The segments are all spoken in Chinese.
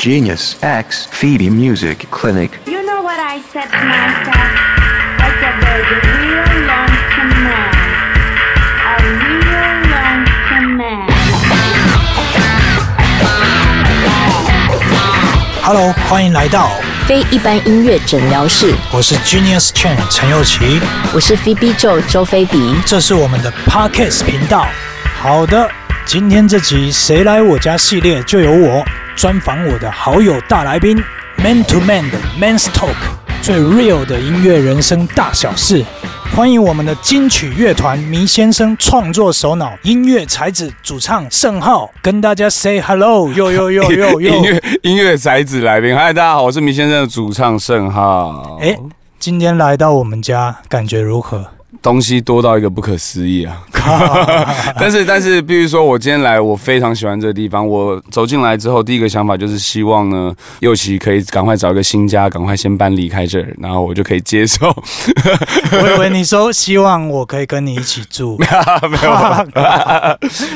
Genius X Phoebe Music Clinic. You know what I said to myself? I said there's a real lonesome man. A real lonesome man. Hello，欢迎来到，非一般音乐诊疗室，我是 Genius Chen 陈佑琪，我是 Phoebe Joe 周菲比。这是我们的 Podcast 频道。好的，今天这集谁来我家系列就由我专访我的好友大来宾，Man to Man 的 Man's Talk，最 real 的音乐人生大小事。欢迎我们的金曲乐团迷先生创作首脑、音乐才子主唱盛浩，跟大家 say hello，哟哟哟哟哟。音乐音乐才子来宾，嗨，大家好，我是迷先生的主唱盛浩。哎，今天来到我们家，感觉如何？东西多到一个不可思议啊！但是但是，比如说我今天来，我非常喜欢这个地方。我走进来之后，第一个想法就是希望呢，佑琪可以赶快找一个新家，赶快先搬离开这儿，然后我就可以接受。我以为你说希望我可以跟你一起住，没有，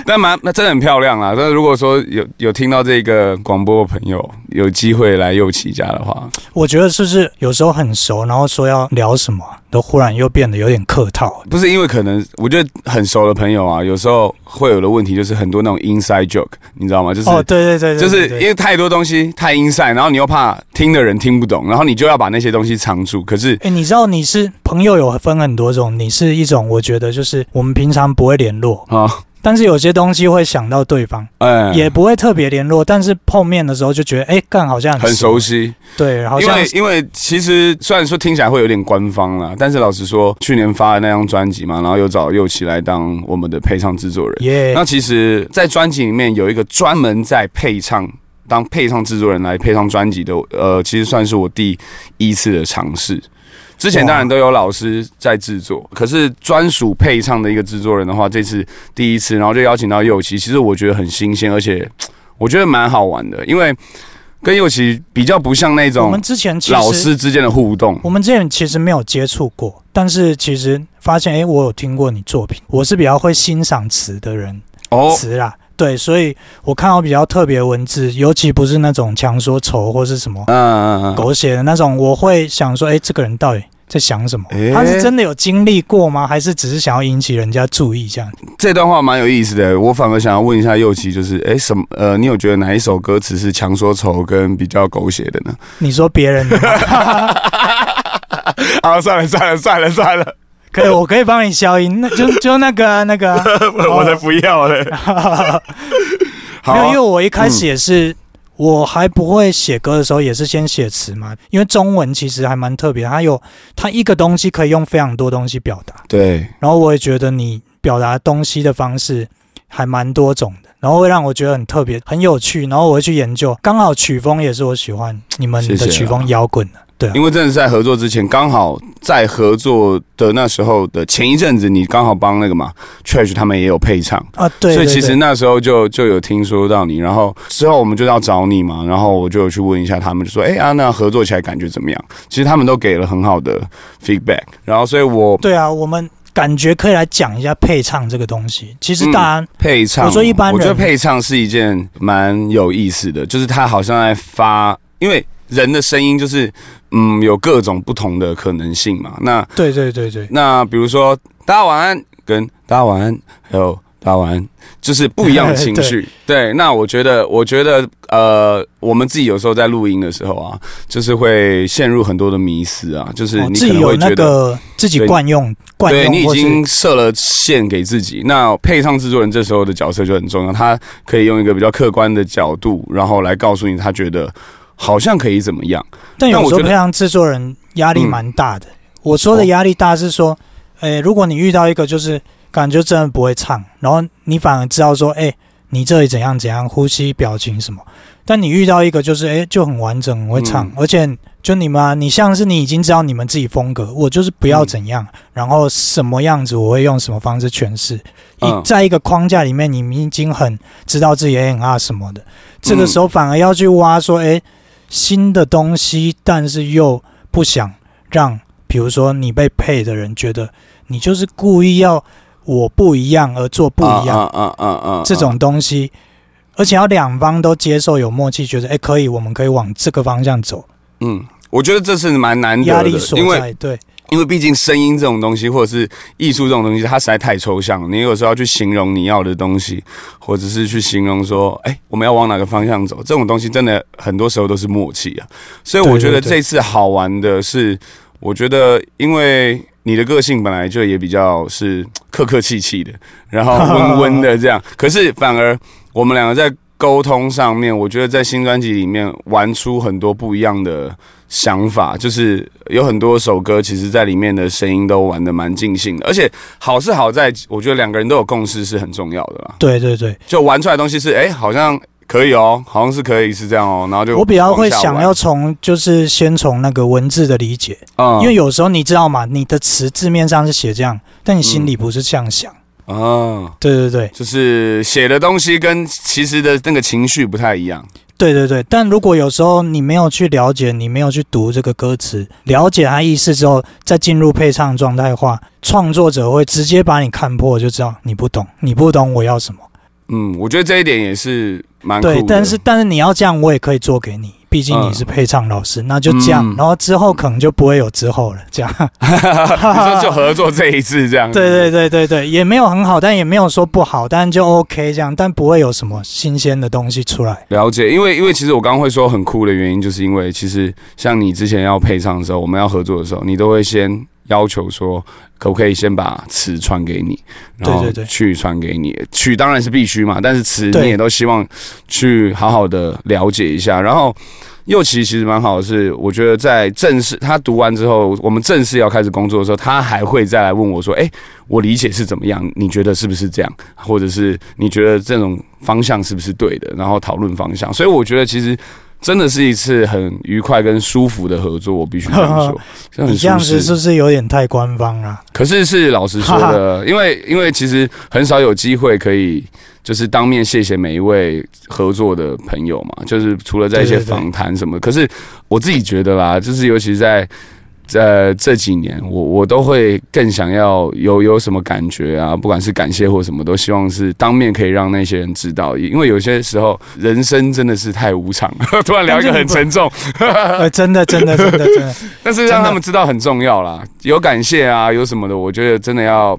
但蛮那真的很漂亮啊！但是如果说有有听到这个广播的朋友有机会来佑琪家的话，我觉得是不是有时候很熟，然后说要聊什么，都忽然又变得有点客套。不是因为可能我觉得很熟的朋友啊，有时候会有的问题就是很多那种 inside joke，你知道吗？就是哦，对对对對，就是因为太多东西太 inside，然后你又怕听的人听不懂，然后你就要把那些东西藏住。可是哎、你知道你是朋友有分很多种，你是一种我觉得就是我们平常不会联络，啊，但是有些东西会想到对方，哎，也不会特别联络，但是碰面的时候就觉得哎，干、好像很熟，悉。对，好因为因为其实虽然说听起来会有点官方啦，但是老实说，去年发的那张专辑嘛，然后又找佑琪来当我们的配唱制作人。耶那其实，在专辑里面有一个专门在配唱。当配唱制作人来配唱专辑的，呃，其实算是我第一次的尝试。之前当然都有老师在制作，可是专属配唱的一个制作人的话，这次第一次，然后就邀请到佑琪，其实我觉得很新鲜，而且我觉得蛮好玩的，因为跟佑奇比较不像那种我种们之前老师之间的互动。我们之前其实没有接触过，但是其实发现，哎、我有听过你作品，我是比较会欣赏词的人，哦，词啦，对，所以我看到比较特别的文字，尤其不是那种强说愁或是什么嗯嗯嗯，狗血的那种，我会想说，哎、这个人到底在想什么？诶他是真的有经历过吗？还是只是想要引起人家注意这样？这段话蛮有意思的，我反而想要问一下佑琪，就是哎什么呃，你有觉得哪一首歌词是强说愁跟比较狗血的呢？你说别人的吗 好，算了算了算了算了，可以，我可以帮你消音，那就就那个啊 那个啊、我才不要嘞。好没有，因为啊，我一开始也是，我还不会写歌的时候，也是先写词嘛。因为中文其实还蛮特别，它有它一个东西可以用非常多东西表达。对，然后我也觉得你表达东西的方式还蛮多种的，然后会让我觉得很特别、很有趣。然后我会去研究，刚好曲风也是我喜欢你们的曲风，摇滚的。对啊因，为真的是在合作之前，刚好在合作的那时候的前一阵子，你刚好帮那个嘛 Trash 他们也有配唱。啊，对所以其实那时候就就有听说到你，然后之后我们就要找你嘛，然后我就有去问一下他们，就说，哎、啊，那合作起来感觉怎么样？其实他们都给了很好的 feedback，然后所以我对啊，我们感觉可以来讲一下配唱这个东西。其实大家、配唱，我说一般人我觉得配唱是一件蛮有意思的，就是他好像在发，因为人的声音就是嗯有各种不同的可能性嘛。那对对对对，那比如说大家晚安跟大家晚安，还有大家晚安，就是不一样的情绪。对，那我觉得，我觉得呃，我们自己有时候在录音的时候啊，就是会陷入很多的迷思啊，就是哦你可自己有那能会觉得。个自己惯用惯用对你已经设了线给自己，那配上制作人这时候的角色就很重要，他可以用一个比较客观的角度，然后来告诉你他觉得好像可以怎么样。但有时候培养制作人压力蛮大的。我说的哦压力大是说，诶、如果你遇到一个就是感觉真的不会唱，然后你反而知道说，诶、你这里怎样怎样，呼吸、表情什么。但你遇到一个就是诶、就很完整，很会唱，嗯而且就你们、啊，你像是你已经知道你们自己风格，我就是不要怎样，然后什么样子我会用什么方式诠释。一嗯在一个框架里面，你们已经很知道自己 A N R 什么的，这个嗯时候反而要去挖说，诶、新的东西，但是又不想让，比如说你被配的人觉得你就是故意要我不一样而做不一样，啊啊啊啊！这种东西而且要两方都接受有默契，觉得哎、可以，我们可以往这个方向走，嗯，我觉得这是蛮难得的，压力所因为在，对因为毕竟声音这种东西，或者是艺术这种东西，它实在太抽象了。你有时候要去形容你要的东西，或者是去形容说，哎、我们要往哪个方向走，这种东西真的很多时候都是默契啊。所以我觉得这次好玩的是，我觉得因为你的个性本来就也比较是客客气气的，然后温温的这样，可是反而我们两个在沟通上面，我觉得在新专辑里面玩出很多不一样的想法，就是有很多首歌，其实在里面的声音都玩的蛮尽兴的，而且好是好在，我觉得两个人都有共识是很重要的啦。对对对，就玩出来的东西是，哎、好像可以哦，好像是可以是这样哦，然后就我比较会想要，从就是先从那个文字的理解，嗯因为有时候你知道嘛，你的词字面上是写这样，但你心里不是这样想。啊，对对对就是写的东西跟其实的那个情绪不太一样。对对对，但如果有时候你没有去了解，你没有去读这个歌词，了解它意思之后，再进入配唱状态的话，创作者会直接把你看破，就知道你不懂，你不懂我要什么。嗯，我觉得这一点也是蛮。对，但是但是你要这样，我也可以做给你，毕竟你是配唱老师，那就这样，嗯然后之后可能就不会有之后了，这样。你说就合作这一次这样子。对对对对对，也没有很好，但也没有说不好，但就 OK 这样，但不会有什么新鲜的东西出来。了解，因为因为其实我刚刚会说很酷的原因，就是因为其实像你之前要配唱的时候，我们要合作的时候，你都会先要求说，可不可以先把词传给你，然后去传给你。曲当然是必须嘛，但是词你也都希望去好好的了解一下。然后右奇其实蛮好的是，我觉得在正式他读完之后，我们正式要开始工作的时候，他还会再来问我说：“哎、我理解是怎么样？你觉得是不是这样？或者是你觉得这种方向是不是对的？”然后讨论方向。所以我觉得其实。真的是一次很愉快跟舒服的合作，我必须这样说，这样。子是不是有点太官方了？可是是老实说的，因为因为其实很少有机会可以就是当面谢谢每一位合作的朋友嘛，就是除了在一些访谈什么。可是我自己觉得啦，就是尤其是在。在这几年，我我都会更想要有有什么感觉啊，不管是感谢或什么，都希望是当面可以让那些人知道，因为有些时候人生真的是太无常，突然聊一个很沉重，呃，真的真的真的真的，但是让他们知道很重要啦，有感谢啊，有什么的，我觉得真的要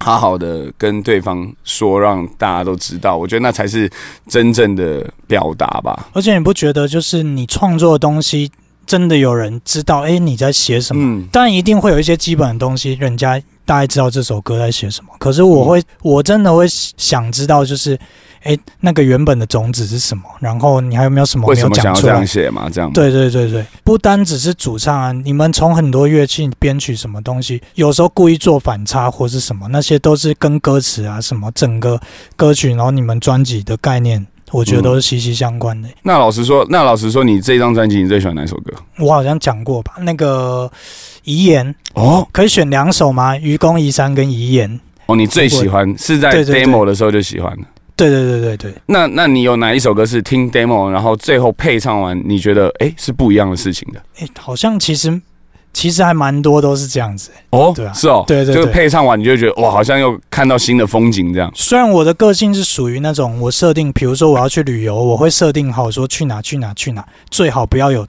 好好的跟对方说，让大家都知道。我觉得那才是真正的表达吧。而且你不觉得就是你创作的东西，真的有人知道？哎，你在写什么？嗯，当然一定会有一些基本的东西，人家大概知道这首歌在写什么。可是我嗯会，我真的会想知道，就是，哎，那个原本的种子是什么？然后你还有没有什么为没有什么想要这样讲出来？写嘛？这样对对对对，不单只是主唱啊，你们从很多乐器编曲什么东西，有时候故意做反差或是什么，那些都是跟歌词啊什么整个歌曲，然后你们专辑的概念，我觉得都是息息相关的。那老实说，那老实说，你这张专辑你最喜欢哪首歌？我好像讲过吧，那个遗言哦可以选两首吗？愚公移山跟遗言。哦，你最喜欢是在 demo 的时候就喜欢了。对对对对对，那那你有哪一首歌是听 demo，然后最后配唱完，你觉得哎是不一样的事情的？诶，好像其实其实还蛮多都是这样子。哦，对啊是哦，对对對就是配唱完你就会觉得哇，好像又看到新的风景这样。虽然我的个性是属于那种我设定，比如说我要去旅游，我会设定好说去哪去哪去哪，最好不要有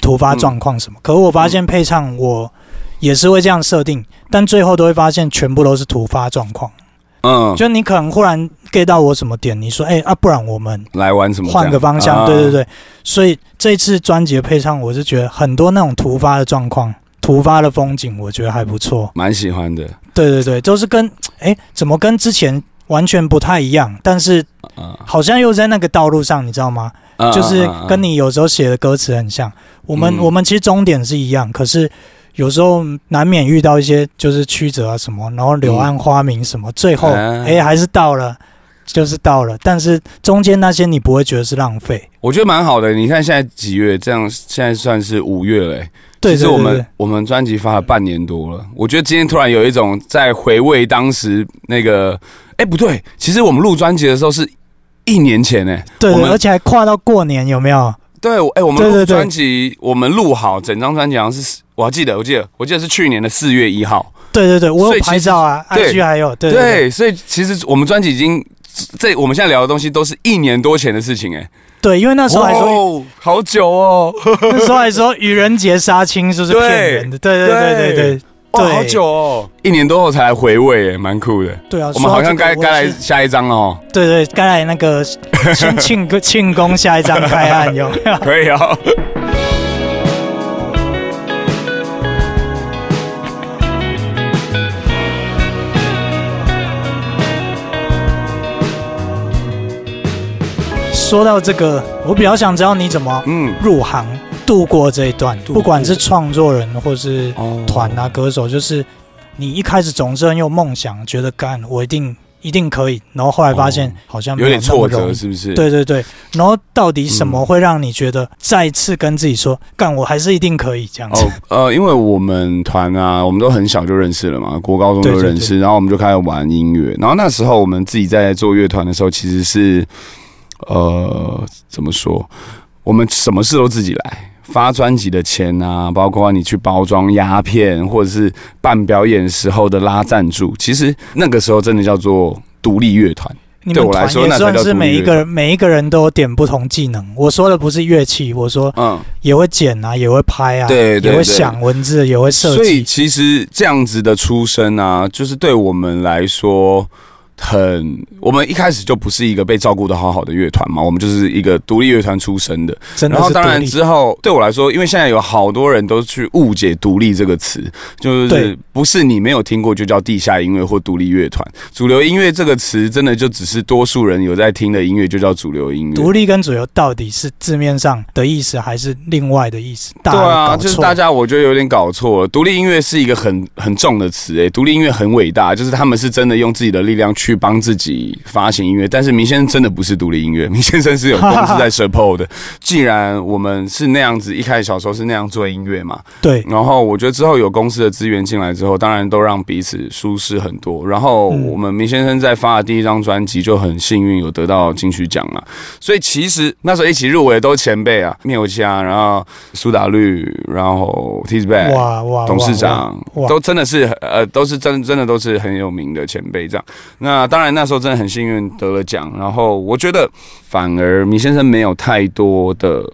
突发状况什么。可我发现配唱我也是会这样设定，但最后都会发现全部都是突发状况。嗯，就你可能忽然 get 到我什么点，你说哎、啊，不然我们来玩什么？换个方向，啊对对对。所以这次专辑的配唱，我是觉得很多那种突发的状况、突发的风景，我觉得还不错。蛮喜欢的。对对对，都是跟哎，怎么跟之前完全不太一样，但是啊，好像又在那个道路上，你知道吗？啊就是跟你有时候写的歌词很像。我们、嗯我们其实终点是一样，可是有时候难免遇到一些就是曲折啊什么，然后柳暗花明什么，最后啊哎还是到了。就是到了，但是中间那些你不会觉得是浪费，我觉得蛮好的。你看现在几月？这样现在算是五月了、欸。对对对其实我们对我们专辑发了半年多了，我觉得今天突然有一种在回味当时那个，哎、不对，其实我们录专辑的时候是一年前哎、对对，我们而且还跨到过年，有没有？对，我哎、我们专辑，我们录好整张专辑好像是，我还记得，我记得，我记得是去年的四月一号。对对对，我有拍照啊对，IG 还有，对所以其实我们专辑已经这我们现在聊的东西都是一年多前的事情、哎，对，因为那时候还说，哦，好久哦，那时候还说愚人节杀青是不是骗人的？对对对对对哇，对，好久哦，一年多后才来回味，哎，蛮酷的。对啊，我们好像该该来，下一章了哦，对对，该来那个庆 庆个庆功下一张开案有没有？可以哦。说到这个，我比较想知道你怎么嗯，入行度过这一段，不管是创作人或是哦团啊、歌手，就是你一开始总是很有梦想，觉得干我一定一定可以，然后后来发现哦好像没有点挫折，是不是？对对对，然后到底什嗯么会让你觉得再次跟自己说，干我还是一定可以这样子？哦，呃，因为我们团啊，我们都很小就认识了嘛，国高中就认识，然后我们就开始玩音乐。然后那时候我们自己在做乐团的时候，其实是，呃，怎么说？我们什么事都自己来，发专辑的钱啊，包括你去包装鸦片，或者是办表演时候的拉赞助，其实那个时候真的叫做独立乐团。对我来团也算是每一个每一个人都有点不同技能。我说的不是乐器，我说嗯，也会剪啊，也会拍啊，也会对对对想文字，也会设计所以。其实这样子的出身啊，就是对我们来说。很，我们一开始就不是一个被照顾的好好的乐团嘛，我们就是一个独立乐团出身的。然后当然之后对我来说，因为现在有好多人都去误解“独立”这个词，就是对不是你没有听过就叫地下音乐或独立乐团。主流音乐这个词真的就只是多数人有在听的音乐就叫主流音乐。独立跟主流到底是字面上的意思，还是另外的意思？大对啊，就是大家我觉得有点搞错了。独立音乐是一个很很重的词，诶，独立音乐很伟大，就是他们是真的用自己的力量去帮自己发行音乐。但是明先生真的不是独立音乐，明先生是有公司在 support 的。既然我们是那样子，一开始小时候是那样做音乐嘛，对然后我觉得之后有公司的资源进来之后，当然都让彼此舒适很多。然后嗯我们明先生在发的第一张专辑就很幸运有得到金曲奖啊，所以其实那时候一起入围的都是前辈啊，灭火器啊，然后苏打绿，然后 T Z Back。哇哇，董事长都真的是呃，都是真真的都是很有名的前辈这样。那当然那时候真的很幸运得了奖，然后我觉得反而米先生没有太多的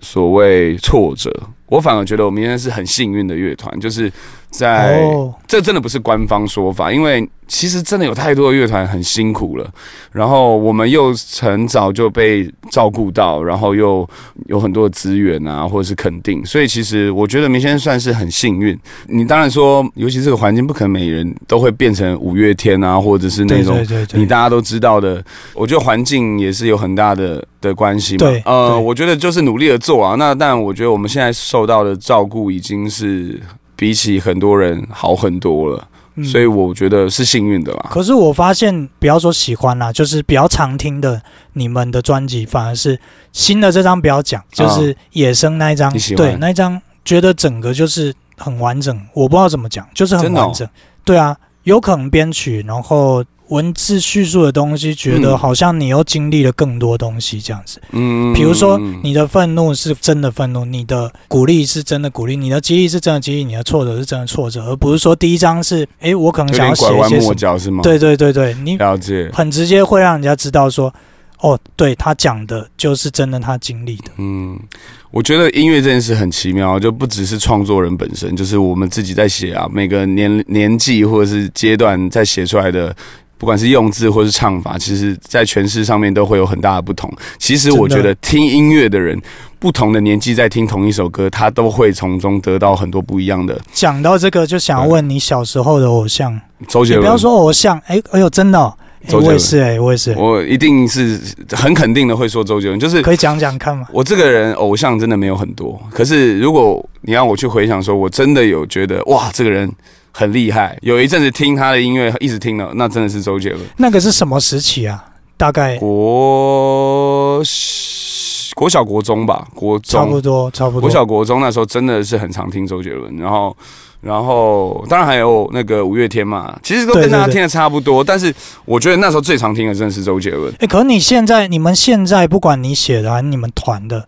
所谓挫折，我反而觉得我们现在是很幸运的乐团，就是在、哦，这真的不是官方说法，因为其实真的有太多的乐团很辛苦了，然后我们又很早就被照顾到，然后又有很多的资源啊，或者是肯定，所以其实我觉得明先算是很幸运。你当然说，尤其这个环境，不可能每人都会变成五月天啊，或者是那种你大家都知道的，我觉得环境也是有很大的的关系嘛。对呃，我觉得就是努力的做啊。那但我觉得我们现在受到的照顾已经是比起很多人好很多了，嗯所以我觉得是幸运的啦。可是我发现，不要说喜欢啦，就是比较常听的你们的专辑，反而是新的这张不要讲，就是野生那一张，对那一张，觉得整个就是很完整，我不知道怎么讲，就是很完整。对啊，有可能编曲，然后文字叙述的东西，觉得嗯好像你又经历了更多东西这样子。嗯比如说嗯，你的愤怒是真的愤怒，你的鼓励是真的鼓励，你的激励是真的激励，你的挫折是真的挫折，而不是说第一章是，诶，我可能想要拐弯写一些什么。抹角是吗？，对对对对，你了解。很直接会让人家知道说，哦，对他讲的就是真的他经历的。嗯，我觉得音乐这件事很奇妙，就不只是创作人本身，就是我们自己在写啊，每个年年纪或者是阶段在写出来的。不管是用字或是唱法，其实在诠释上面都会有很大的不同。其实我觉得听音乐的人，不同的年纪在听同一首歌，他都会从中得到很多不一样的。讲到这个，就想要问你小时候的偶像，周杰伦，你不要说偶像，哎哎呦，真的、哦，诶周杰伦我也是哎、我也是，我一定是很肯定的会说周杰伦，就是可以讲讲看吗？我这个人偶像真的没有很多，可是如果你让我去回想，说我真的有觉得哇，这个人很厉害，有一阵子听他的音乐一直听了，那真的是周杰伦。那个是什么时期啊？大概国国小国中吧，国中差不多差不多。国小国中那时候真的是很常听周杰伦，然后。然后，当然还有那个五月天嘛，其实都跟大家听的差不多。但是我觉得那时候最常听的真的是周杰伦。哎、可是你现在，你们现在不管你写的还是你们团的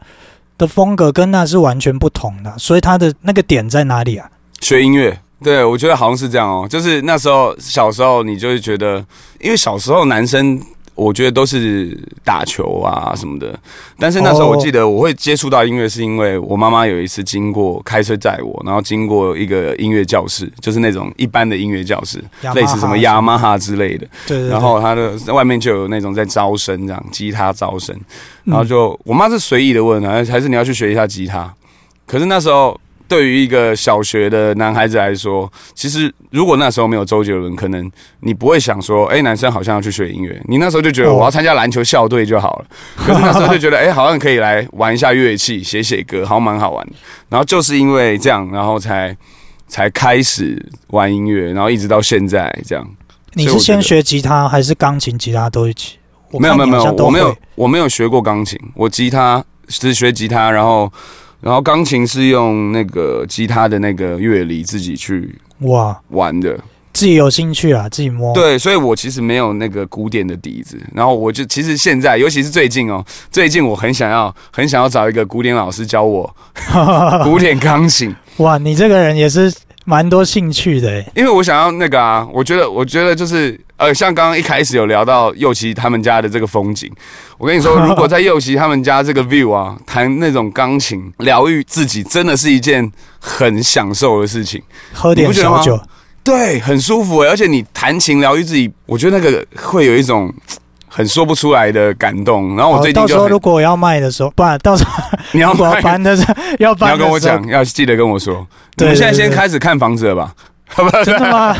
的风格，跟那是完全不同的，所以他的那个点在哪里啊？学音乐，对我觉得好像是这样哦。就是那时候小时候，你就会觉得，因为小时候男生，我觉得都是打球啊什么的。但是那时候我记得我会接触到音乐，是因为我妈妈有一次经过开车载我，然后经过一个音乐教室，就是那种一般的音乐教室，类似什么雅马哈之类的。对然后他的外面就有那种在招生，这样吉他招生，嗯然后就我妈是随意的问啊，还是你要去学一下吉他？可是那时候对于一个小学的男孩子来说，其实如果那时候没有周杰伦，可能你不会想说，哎、男生好像要去学音乐，你那时候就觉得哦我要参加篮球校队就好了。可是那时候就觉得，哎、好像可以来玩一下乐器，写写歌，好像蛮好玩的。然后就是因为这样，然后才才开始玩音乐，然后一直到现在这样。你是先学吉他还是钢琴、吉他都一起？我没有没有没有，我没有我没有学过钢琴，我吉他是学吉他，然后然后钢琴是用那个吉他的那个乐理自己去哇，玩的。自己有兴趣啊，自己摸。对，所以我其实没有那个古典的底子，然后我就其实现在，尤其是最近哦，最近我很想要很想要找一个古典老师教我 古典钢琴，哇，你这个人也是蛮多兴趣的诶。因为我想要那个啊，我觉得我觉得就是呃，像刚刚一开始有聊到右奇他们家的这个风景，我跟你说，如果在右奇他们家这个 view 啊，弹那种钢琴疗愈自己，真的是一件很享受的事情。喝点小酒，对，很舒服欸，而且你弹琴疗愈自己，我觉得那个会有一种很说不出来的感动。然后我好最近就到时候如果我要卖的时候，不然到时候 你要搬的时候要你要搬的时候，跟我讲，要记得跟我说。我对们现在先开始看房子了吧？真的吗？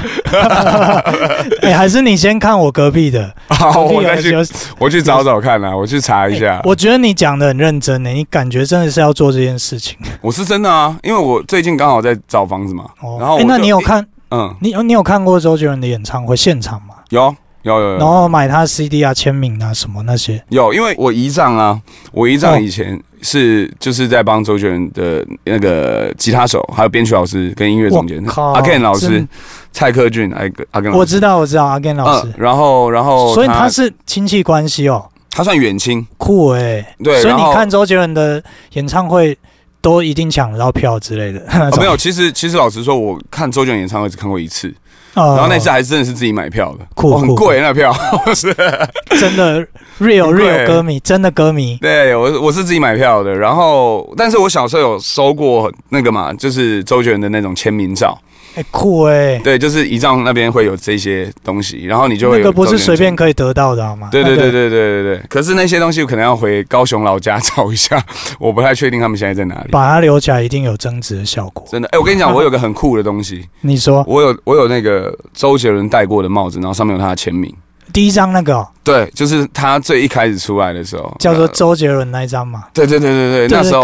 哎、还是你先看我隔壁的，好，我再去，我去找找看啦，我去查一下哎。我觉得你讲的很认真呢，你感觉真的是要做这件事情。我是真的啊，因为我最近刚好在找房子嘛。哦，然后那你有看嗯，你有你有看过周杰伦的演唱会现场吗？有有有有。然后买他 CD 啊、签名啊什么那些。有，因为我姨丈啊，我姨哦。丈以前是就是在帮周杰伦的那个吉他手，还有编曲老师跟音乐总监。阿 Ken 老师蔡克俊，阿阿 Ken 老师。我知道，我知道阿 Ken 老师。嗯，，然后然后所以他是亲戚关系哦，他算远亲，酷哎。对，所以你看周杰伦的演唱会都一定抢得到票之类的。哦没有，其实其实老实说，我看周杰伦演唱会只看过一次，哦，然后那次还真的是自己买票的，酷哦很贵那票，是。真的 real real 歌迷，真的歌迷。对我我是自己买票的，然后但是我小时候有收过那个嘛，就是周杰伦的那种签名照，哎，酷哎，对，就是仪仗那边会有这些东西，然后你就会有那个不是随便可以得到的好吗？对对对，对对对对，可是那些东西可能要回高雄老家 找一下，我不太确定他们现在在哪里。把它留起来一定有增值的效果。真的，哎、我跟你讲，我有个很酷的东西，你说我有我有那个周杰伦戴过的帽子，然后上面有他的签名。第一张那个哦对，就是他最一开始出来的时候，叫做呃周杰伦那一张嘛？对对对对对，那时候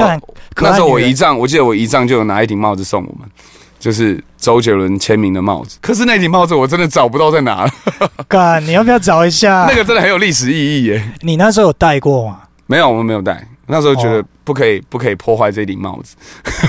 那时候我女人姨丈，我记得我姨丈就有拿一顶帽子送我们，就是周杰伦签名的帽子。可是那顶帽子我真的找不到在哪了，干，你要不要找一下？那个真的很有历史意义耶。你那时候有戴过吗？没有，我们没有戴。那时候觉得哦不可以，不可以破坏这顶帽子。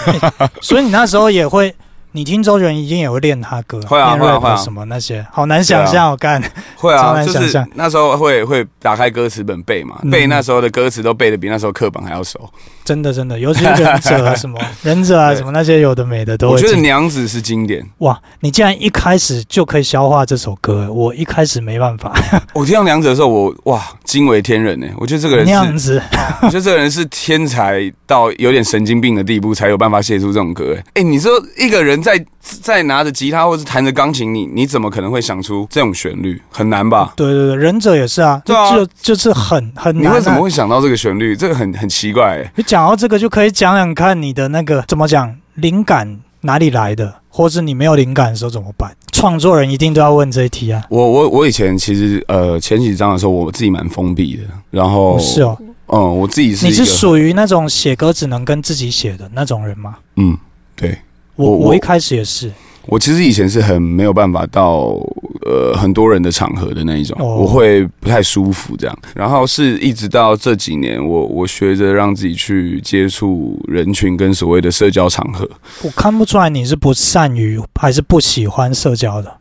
所以你那时候也会，你听周杰伦一定也会练他歌，会啊会啊会啊什么那些，好难想象，我干。会啊，就是难想象那时候会会打开歌词本背嘛，嗯背那时候的歌词都背的比那时候课本还要熟。真的真的，尤其是忍者啊什么 忍者啊什么那些有的没的都我觉得。娘子是经典，哇，你竟然一开始就可以消化这首歌，我一开始没办法。我听到娘子的时候，我哇惊为天人呢。我觉得这个人娘，子，我觉得这个人是天才到有点神经病的地步，才有办法写出这种歌。哎，哎，你说一个人在在拿着吉他或是弹着钢琴，你你怎么可能会想出这种旋律？很难吧？对对对，忍者也是啊，对啊就就是很很难、啊。你为什么会想到这个旋律？这个很很奇怪哎。你讲到这个，就可以讲讲看你的那个怎么讲灵感哪里来的，或是你没有灵感的时候怎么办？创作人一定都要问这一题啊。我我我以前其实呃前几章的时候，我自己蛮封闭的，然后哦是哦，嗯，我自己是你是属于那种写歌只能跟自己写的那种人吗？嗯，对我我我一开始也是，我其实以前是很没有办法到呃很多人的场合的那一种，哦我会不太舒服这样。然后是一直到这几年，我我学着让自己去接触人群跟所谓的社交场合。我看不出来你是不善于还是不喜欢社交的。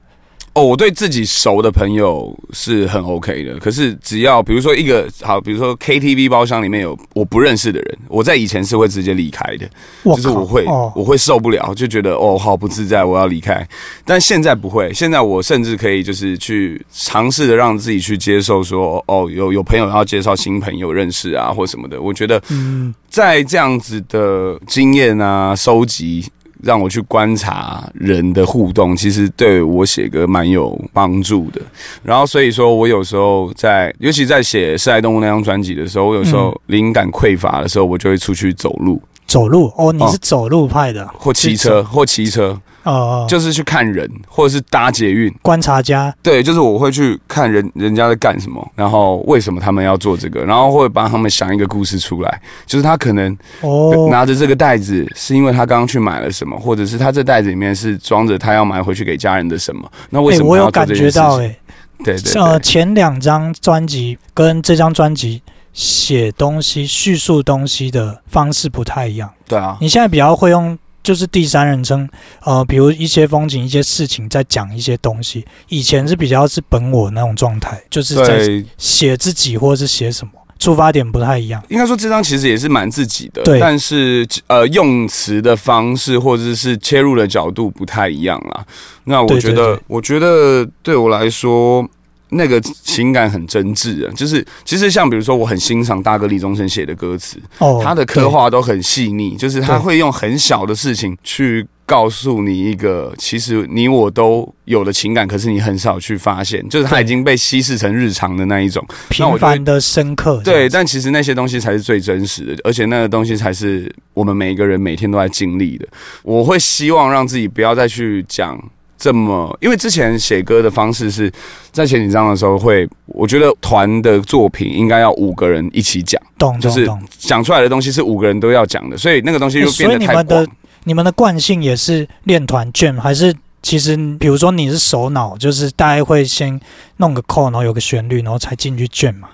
哦，我对自己熟的朋友是很 OK 的，可是只要比如说一个好，比如说 KTV 包厢里面有我不认识的人，我在以前是会直接离开的，就是我会、哦，我会受不了，就觉得哦好不自在，我要离开。但现在不会，现在我甚至可以就是去尝试的让自己去接受说哦有有朋友要介绍新朋友认识啊或什么的，我觉得嗯，在这样子的经验啊收集。让我去观察人的互动，其实对我写歌蛮有帮助的。然后，所以说我有时候在，尤其在写《示爱动物》那张专辑的时候，我有时候灵感匮乏的时候，我就会出去走路，走路？哦，你哦是走路派的，或骑车，或骑车，呃，就是去看人，或者是搭捷运。观察家，对，就是我会去看人人家在干什么，然后为什么他们要做这个，然后会帮他们想一个故事出来。就是他可能哦，拿着这个袋子，是因为他刚刚去买了什么，或者是他这袋子里面是装着他要买回去给家人的什么。那为哎，什么我有感觉到？哎，对对呃，前两张专辑跟这张专辑写东西、叙述东西的方式不太一样。对啊，你现在比较会用就是第三人称，呃，比如一些风景、一些事情在讲一些东西。以前是比较是本我那种状态，就是在，写自己或者是写什么，出发点不太一样。应该说这张其实也是蛮自己的，对但是呃用词的方式或者是切入的角度不太一样啦。那我觉得，对对对我觉得对我来说。那个情感很真挚啊，就是其实像比如说，我很欣赏大哥李宗盛写的歌词，哦，他的刻画都很细腻，就是他对会用很小的事情去告诉你一个其实你我都有的情感，可是你很少去发现，就是它已经被稀释成日常的那一种。平凡的深刻。对，但其实那些东西才是最真实的，而且那个东西才是我们每一个人每天都在经历的。我会希望让自己不要再去讲这么，因为之前写歌的方式是在前几章的时候会，我觉得团的作品应该要五个人一起讲，懂就是。讲出来的东西是五个人都要讲的，所以那个东西欸就变得太所以你们的。你们的惯性也是练团卷，还是其实比如说你是手脑，就是大家会先弄个扣，然后有个旋律，然后才进去卷嘛？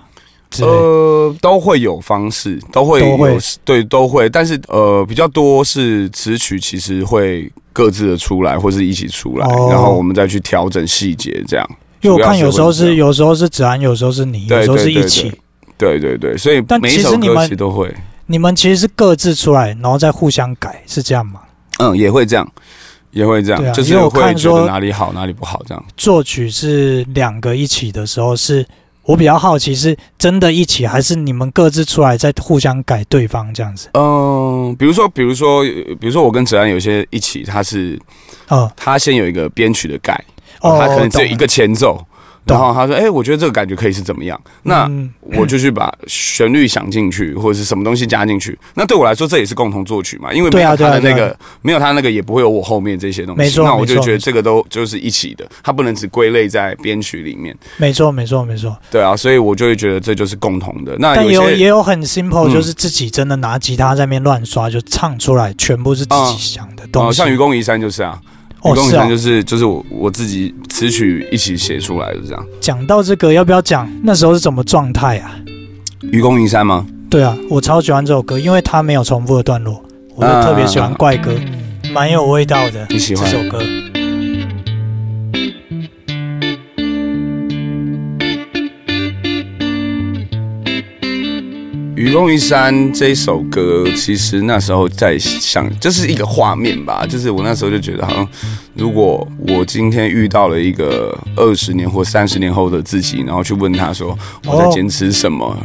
呃，都会有方式，都会有都会对，都会，但是呃，比较多是词曲，其实会各自的出来，或是一起出来，哦然后我们再去调整细节，这样。因为我看有时候是有时候是子安，有时候是你，对有时候是一起。对对对，所以但其实你们都会，你们其实是各自出来，然后再互相改，是这样吗？嗯，也会这样，也会这样，对啊就是因为我会觉得哪里好哪里不好这样。作曲是两个一起的时候是。我比较好奇，是真的一起，还是你们各自出来再互相改对方这样子？嗯，比如说，比如说，呃比如说，我跟子安有些一起，他是哦。他先有一个编曲的改，哦，他可能只有一个前奏，懂然后他说：“哎、我觉得这个感觉可以是怎么样？”那嗯我就去把旋律想进去，或者是什么东西加进去。那对我来说，这也是共同作曲嘛，因为没有他的那个，没有他那个，也不会有我后面这些东西。没错那我就觉得这个都就是一起的，它不能只归类在编曲里面。没错，没错，没错。对啊，所以我就会觉得这就是共同的。那但也有也有很 simple，、嗯就是自己真的拿吉他在那边乱刷，就唱出来，全部是自己想的东哦，西。像愚公移山就是啊，愚哦是啊公移山就，是就是我我自己词曲一起写出来的这样。讲到这个，要不要讲那时候是怎么状态啊？愚公移山吗？对啊，我超喜欢这首歌，因为它没有重复的段落，我就特别喜欢怪歌，蛮有味道的。你喜欢这首歌？愚公移山这一首歌，其实那时候在想，就是一个画面吧。就是我那时候就觉得，好像如果我今天遇到了一个二十年或三十年后的自己，然后去问他说我在坚持什么，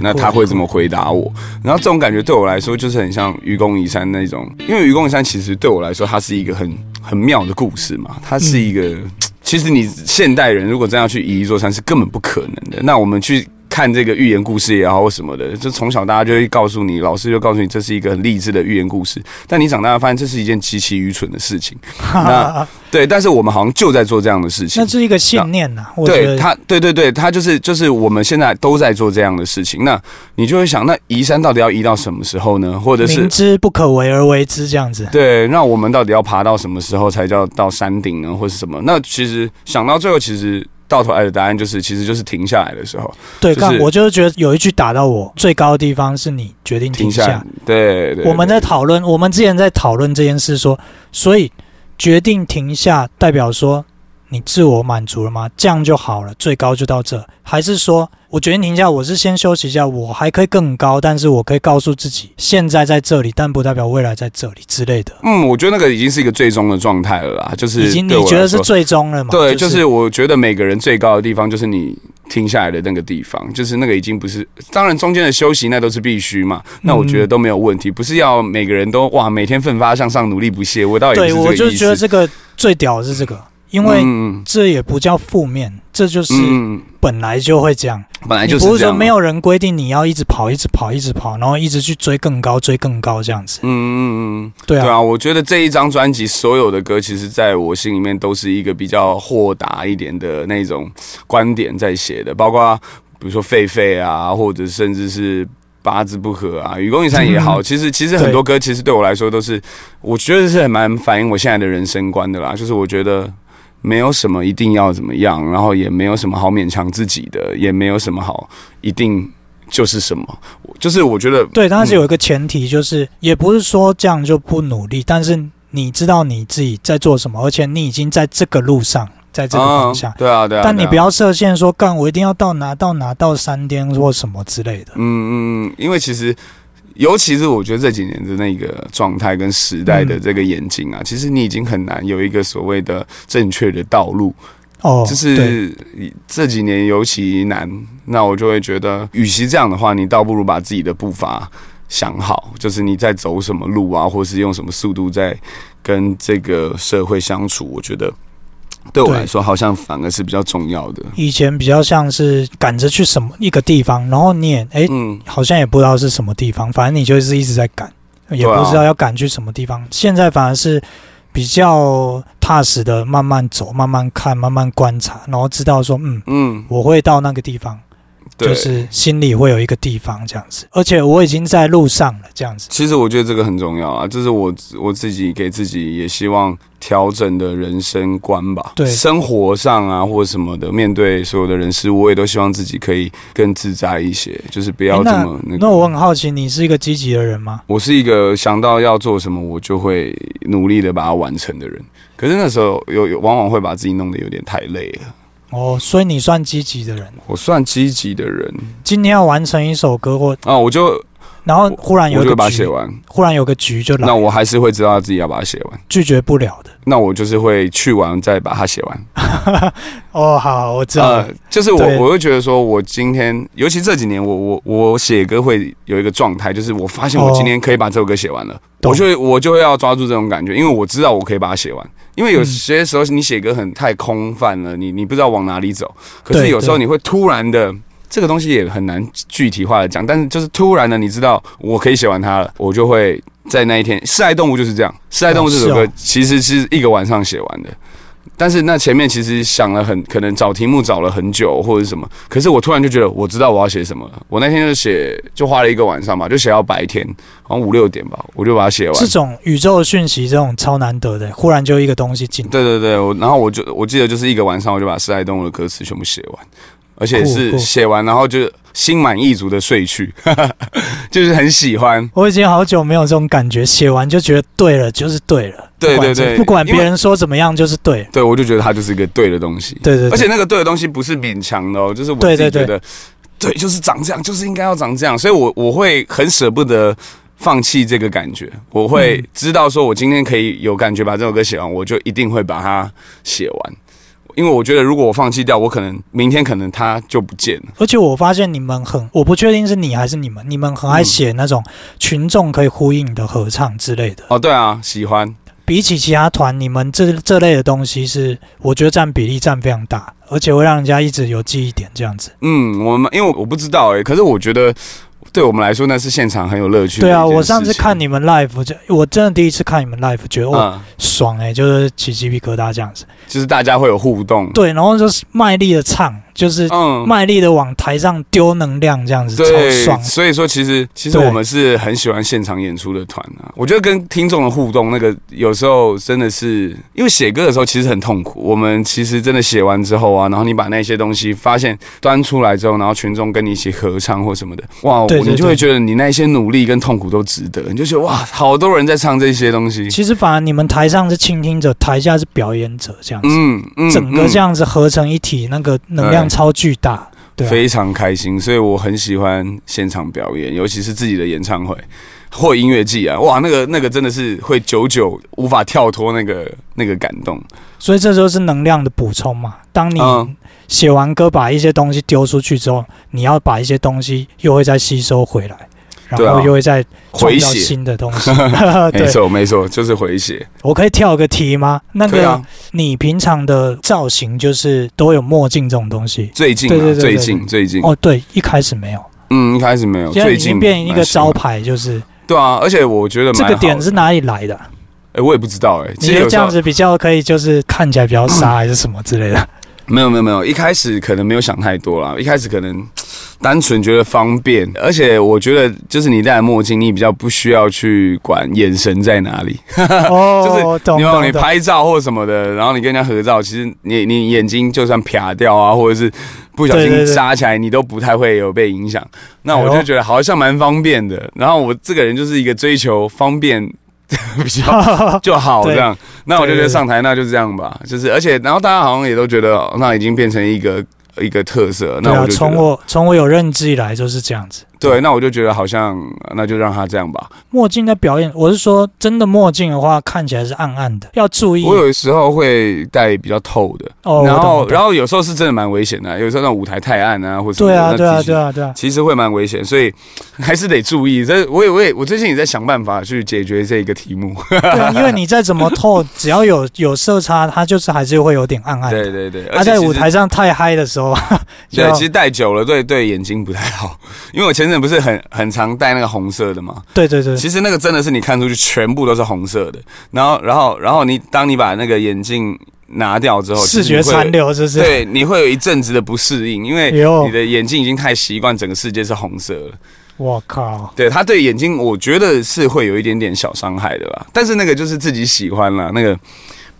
那他会怎么回答我？然后这种感觉对我来说，就是很像愚公移山那种，因为愚公移山其实对我来说，它是一个很很妙的故事嘛，它是一个。其实你现代人如果真要去移一座山，是根本不可能的。那我们去看这个寓言故事也好，或什么的，就从小大家就会告诉你，老师就告诉你这是一个很励志的寓言故事。但你长大发现这是一件极其愚蠢的事情。那对，但是我们好像就在做这样的事情那。是一个信念呐、我觉得对他，对对对，他就是就是我们现在都在做这样的事情。那你就会想，那移山到底要移到什么时候呢？或者是明知不可为而为之这样子。对，那我们到底要爬到什么时候才叫到山顶呢，或是什么？那其实想到最后，其实到头来的答案就是，其实就是停下来的时候，对，就是我就是觉得有一句打到我，最高的地方是你决定停下。停下来。对对，我们在讨论，我们之前在讨论这件事说，所以决定停下，代表说你自我满足了吗？这样就好了，最高就到这，还是说我决定停下，我是先休息一下，我还可以更高，但是我可以告诉自己，现在在这里，但不代表未来在这里之类的。嗯，我觉得那个已经是一个最终的状态了啦，就是已经你觉得是最终了嘛？对，就是我觉得每个人最高的地方就是你停下来的那个地方，就是那个已经不是，当然中间的休息那都是必须嘛，那我觉得都没有问题，不是要每个人都哇每天奋发向上，努力不懈，我倒也不对，我就。觉得这个最屌的是这个，因为嗯这也不叫负面，这就是本来就会这样。本来就是这样，不是说没有人规定你要一直跑、一直跑、一直跑，然后一直去追更高、追更高这样子。嗯嗯嗯。对啊，对啊，我觉得这一张专辑所有的歌，其实在我心里面都是一个比较豁达一点的那种观点在写的，包括比如说狒狒啊，或者甚至是。八字不合啊，愚公移山也好，嗯其实其实很多歌，其实对我来说都是，我觉得是很蛮反映我现在的人生观的啦。就是我觉得没有什么一定要怎么样，然后也没有什么好勉强自己的，也没有什么好一定就是什么，就是我觉得对，但是有一个前提，就是、也不是说这样就不努力，但是你知道你自己在做什么，而且你已经在这个路上，在这个方向。啊对啊对啊，但你不要设限，说干我一定要到拿到拿到三天或什么之类的。嗯嗯，嗯，因为其实，尤其是我觉得这几年的那个状态跟时代的这个演进啊，其实你已经很难有一个所谓的正确的道路，哦，就是这几年尤其难。那我就会觉得，与其这样的话，你倒不如把自己的步伐想好，就是你在走什么路啊，或是用什么速度在跟这个社会相处，我觉得。对。我来说，好像反而是比较重要的。以前比较像是赶着去什么一个地方，然后你也哎、嗯，好像也不知道是什么地方，反正你就是一直在赶，也不知道要赶去什么地方。现在反而是比较踏实的，慢慢走，慢慢看，慢慢观察，然后知道说，嗯，嗯，我会到那个地方，对，就是心里会有一个地方这样子。而且我已经在路上了，这样子。其实我觉得这个很重要啊，这是我我自己给自己也希望调整的人生观吧。对生活上啊或者什么的，面对所有的人事物，我也都希望自己可以更自在一些，就是不要这么那个。那我很好奇，你是一个积极的人吗？我是一个想到要做什么，我就会努力的把它完成的人。可是那时候有有往往会把自己弄得有点太累了。哦，所以你算积极的人。我算积极的人今天要完成一首歌，或啊，我就然后忽然有个局把它写完。忽然有个局就来那，我还是会知道自己要把它写完。拒绝不了的。那我就是会去完再把它写完。哦，好，我知道就是我我会觉得说，我今天，尤其这几年，我我我写歌会有一个状态，就是我发现我今天可以把这首歌写完了，懂我就会我就会要抓住这种感觉，因为我知道我可以把它写完。因为有嗯些时候你写歌很太空泛了，你你不知道往哪里走，可是有时候你会突然的。这个东西也很难具体化的讲，但是就是突然的，你知道我可以写完它了，我就会在那一天。《示爱动物》就是这样，《示爱动物》这首歌其实是一个晚上写完的，但是那前面其实想了很，可能找题目找了很久或者什么，可是我突然就觉得我知道我要写什么了。我那天就写，就花了一个晚上吧，就写到白天，好像五六点吧，我就把它写完这。种宇宙的讯息，这种超难得的，忽然就一个东西进。对对对，我然后我就我记得就是一个晚上，我就把《示爱动物》的歌词全部写完，而且是写完，然后就心满意足的睡去，就是很喜欢。我已经好久没有这种感觉，写完就觉得对了，就是对了。对对对不管别人说怎么样，就是对。对，我就觉得它就是一个对的东西。对对对而且那个对的东西不是勉强的哦，就是我自己觉得，对，就是长这样，就是应该要长这样，所以我我会很舍不得放弃这个感觉，我会嗯知道说我今天可以有感觉把这首歌写完，我就一定会把它写完，因为我觉得如果我放弃掉，我可能明天可能它就不见了。而且我发现你们很，我不确定是你还是你们，你们很爱写那种群众可以呼应的合唱之类的。哦，对啊，喜欢，比起其他团，你们这这类的东西是，我觉得占比例占非常大，而且会让人家一直有记忆点这样子。嗯，我们因为我不知道哎、可是我觉得对我们来说那是现场很有乐趣对啊。我上次看你们 live，就我真的第一次看你们 live，觉得哇、嗯，爽哎、就是起鸡皮疙瘩这样子。就是大家会有互动，对，然后就是卖力的唱，就是嗯，卖力的往台上丢能量，这样子超对，爽。所以说其实其实我们是很喜欢现场演出的团啊。我觉得跟听众的互动，那个有时候真的是因为写歌的时候其实很痛苦。我们其实真的写完之后啊，然后你把那些东西发现端出来之后，然后群众跟你一起合唱或什么的，哇，对对你就会觉得你那些努力跟痛苦都值得。你就觉得哇，好多人在唱这些东西。其实反而你们台上是倾听者，台下是表演者，这样子，嗯嗯整个这样子合成一体，那个能量对超巨大。对啊、非常开心，所以我很喜欢现场表演，尤其是自己的演唱会或音乐季啊，哇，那个那个真的是会久久无法跳脱那个那个感动。所以这就是能量的补充嘛。当你嗯写完歌，把一些东西丢出去之后，你要把一些东西又会再吸收回来，然后又会再创造回血新的东西。没 对，错没错，就是回血。我可以跳个题吗？那个啊，你平常的造型就是都有墨镜这种东西？最近啊，对对对对最近最近，哦，对，一开始没有，嗯，一开始没有，现在已最近经变一个招。牌，就是对啊，而且我觉得这个点是哪里来的啊？哎，我也不知道哎，你觉得这样子比较可以，就是看起来比较傻，还是什么之类的？没有没有没有，一开始可能没有想太多啦，一开始可能单纯觉得方便，而且我觉得就是你戴墨镜，你比较不需要去管眼神在哪里。哦，就是你有你。拍照或什么的，然后你跟人家合照，其实你你眼睛就算撇掉啊，或者是不小心扎起来，你都不太会有被影响。那我就觉得好像蛮方便的。然后我这个人就是一个追求方便 比较 就好这样。那我就觉得上台那就这样吧，就是而且然后大家好像也都觉得哦那已经变成一个一个特色。那从我从我有认知以来就是这样子。对，那我就觉得好像那就让他这样吧。墨镜在表演，我是说真的墨镜的话，看起来是暗暗的，要注意。我有时候会戴比较透的。哦，然后，然后后有时候是真的蛮危险的，有时候那舞台太暗啊，或者对啊，对啊，对啊，啊，对啊，其实会蛮危险，所以还是得注意。这我也我也我最近也在想办法去解决这个题目。对啊，因为你再怎么透，只要有有色差，它就是还是会有点暗暗的。对对对，他在舞台上，太嗨的时候，就对，其实戴久了对对眼睛不太好，因为我前阵不是很很常戴那个红色的吗，对对对，其实那个真的是你看出去全部都是红色的，然后然后然后你当你把那个眼镜拿掉之后，视觉残留是不是？对，你会有一阵子的不适应，因为有你的眼睛已经太习惯整个世界是红色了。我靠，对他对眼睛，我觉得是会有一点点小伤害的吧。但是那个就是自己喜欢啦，那个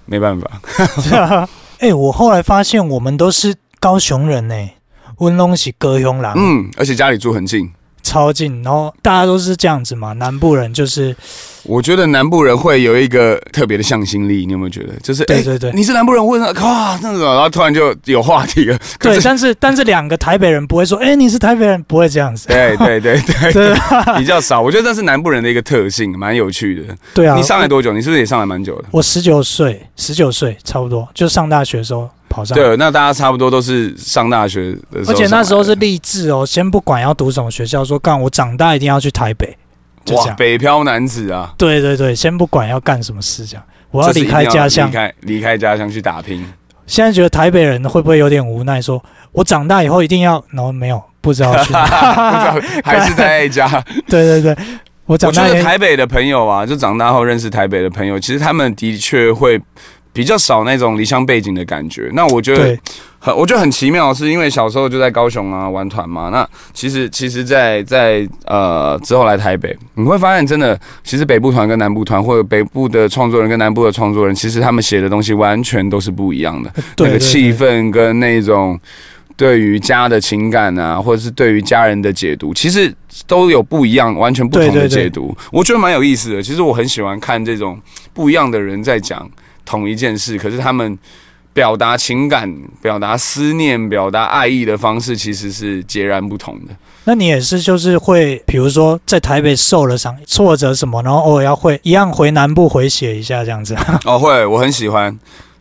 没办法。哎、我后来发现我们都是高雄人呢、温龙是高雄人，嗯，而且家里住很近。超近，然后大家都是这样子嘛，南部人就是我觉得南部人会有一个特别的向心力，你有没有觉得？就是哎对对对你是南部人，为什么哇那种，然后突然就有话题了。对，但是但是两个台北人不会说，哎、你是台北人，不会这样子，对对对对，对 比较少。我觉得这是南部人的一个特性，蛮有趣的。对啊，你上来多久？你是不是也上来蛮久的？我十九岁，十九岁差不多，就上大学的时候跑上来。对，那大家差不多都是上大学的时候而且那时候是励志哦，先不管要读什么学校，说干我长大一定要去台北，哇，样。北漂男子啊，对对对，先不管要干什么事，这样我要离开家乡离。开离开家乡去打拼。现在觉得台北人会不会有点无奈说我长大以后一定要，然后没有，不知道去哪。不知道还是在家。对对对，我我觉得长大台北的朋友啊，就长大后认识台北的朋友，其实他们的确会比较少那种离乡背景的感觉。那我觉得很，我觉得很奇妙，是因为小时候就在高雄啊玩团嘛。那其实其实在，在呃之后来台北，你会发现真的，其实北部团跟南部团，或者北部的创作人跟南部的创作人，其实他们写的东西完全都是不一样的。那个气氛跟那种对于家的情感啊，或者是对于家人的解读，其实都有不一样、完全不同的解读。我觉得蛮有意思的。其实我很喜欢看这种不一样的人在讲同一件事，可是他们。表达情感、表达思念、表达爱意的方式，其实是截然不同的。那你也是就是会，比如说在台北受了伤、挫折什么，然后偶尔要会一样回南部回血一下这样子。哦，会，我很喜欢。